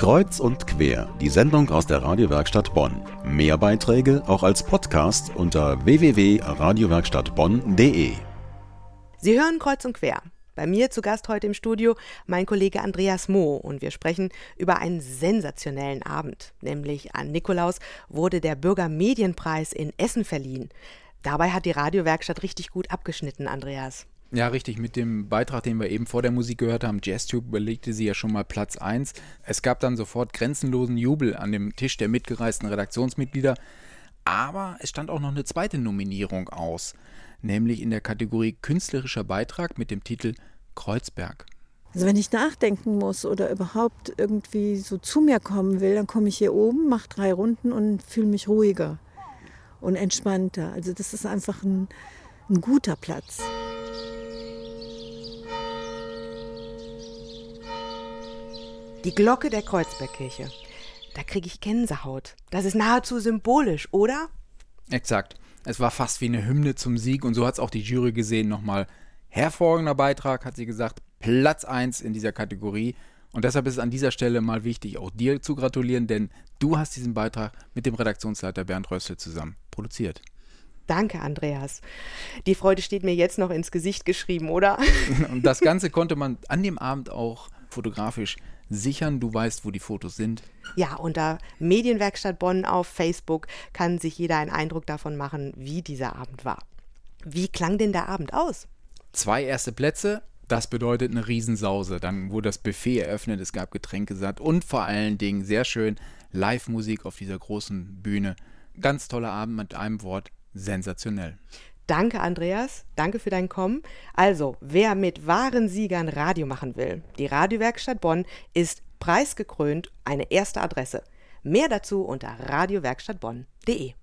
Kreuz und quer, die Sendung aus der Radiowerkstatt Bonn. Mehr Beiträge auch als Podcast unter www.radiowerkstattbonn.de. Sie hören Kreuz und quer. Bei mir zu Gast heute im Studio mein Kollege Andreas Moh und wir sprechen über einen sensationellen Abend. Nämlich an Nikolaus wurde der Bürgermedienpreis in Essen verliehen. Dabei hat die Radiowerkstatt richtig gut abgeschnitten, Andreas. Ja, richtig. Mit dem Beitrag, den wir eben vor der Musik gehört haben, JazzTube belegte sie ja schon mal Platz 1. Es gab dann sofort grenzenlosen Jubel an dem Tisch der mitgereisten Redaktionsmitglieder. Aber es stand auch noch eine zweite Nominierung aus, nämlich in der Kategorie Künstlerischer Beitrag mit dem Titel Kreuzberg. Also wenn ich nachdenken muss oder überhaupt irgendwie so zu mir kommen will, dann komme ich hier oben, mache drei Runden und fühle mich ruhiger und entspannter. Also das ist einfach ein, ein guter Platz. Die Glocke der Kreuzbergkirche. Da kriege ich Gänsehaut. Das ist nahezu symbolisch, oder? Exakt. Es war fast wie eine Hymne zum Sieg und so hat es auch die Jury gesehen. Nochmal hervorragender Beitrag, hat sie gesagt. Platz 1 in dieser Kategorie. Und deshalb ist es an dieser Stelle mal wichtig, auch dir zu gratulieren, denn du hast diesen Beitrag mit dem Redaktionsleiter Bernd Rössel zusammen produziert. Danke, Andreas. Die Freude steht mir jetzt noch ins Gesicht geschrieben, oder? Und das Ganze konnte man an dem Abend auch fotografisch sichern. Du weißt, wo die Fotos sind. Ja, unter Medienwerkstatt Bonn auf Facebook kann sich jeder einen Eindruck davon machen, wie dieser Abend war. Wie klang denn der Abend aus? Zwei erste Plätze, das bedeutet eine Riesensause. Dann wurde das Buffet eröffnet, es gab Getränke satt und vor allen Dingen sehr schön Live-Musik auf dieser großen Bühne. Ganz toller Abend mit einem Wort, sensationell. Danke, Andreas. Danke für dein Kommen. Also, wer mit wahren Siegern Radio machen will, die Radiowerkstatt Bonn ist preisgekrönt eine erste Adresse. Mehr dazu unter radiowerkstattbonn.de.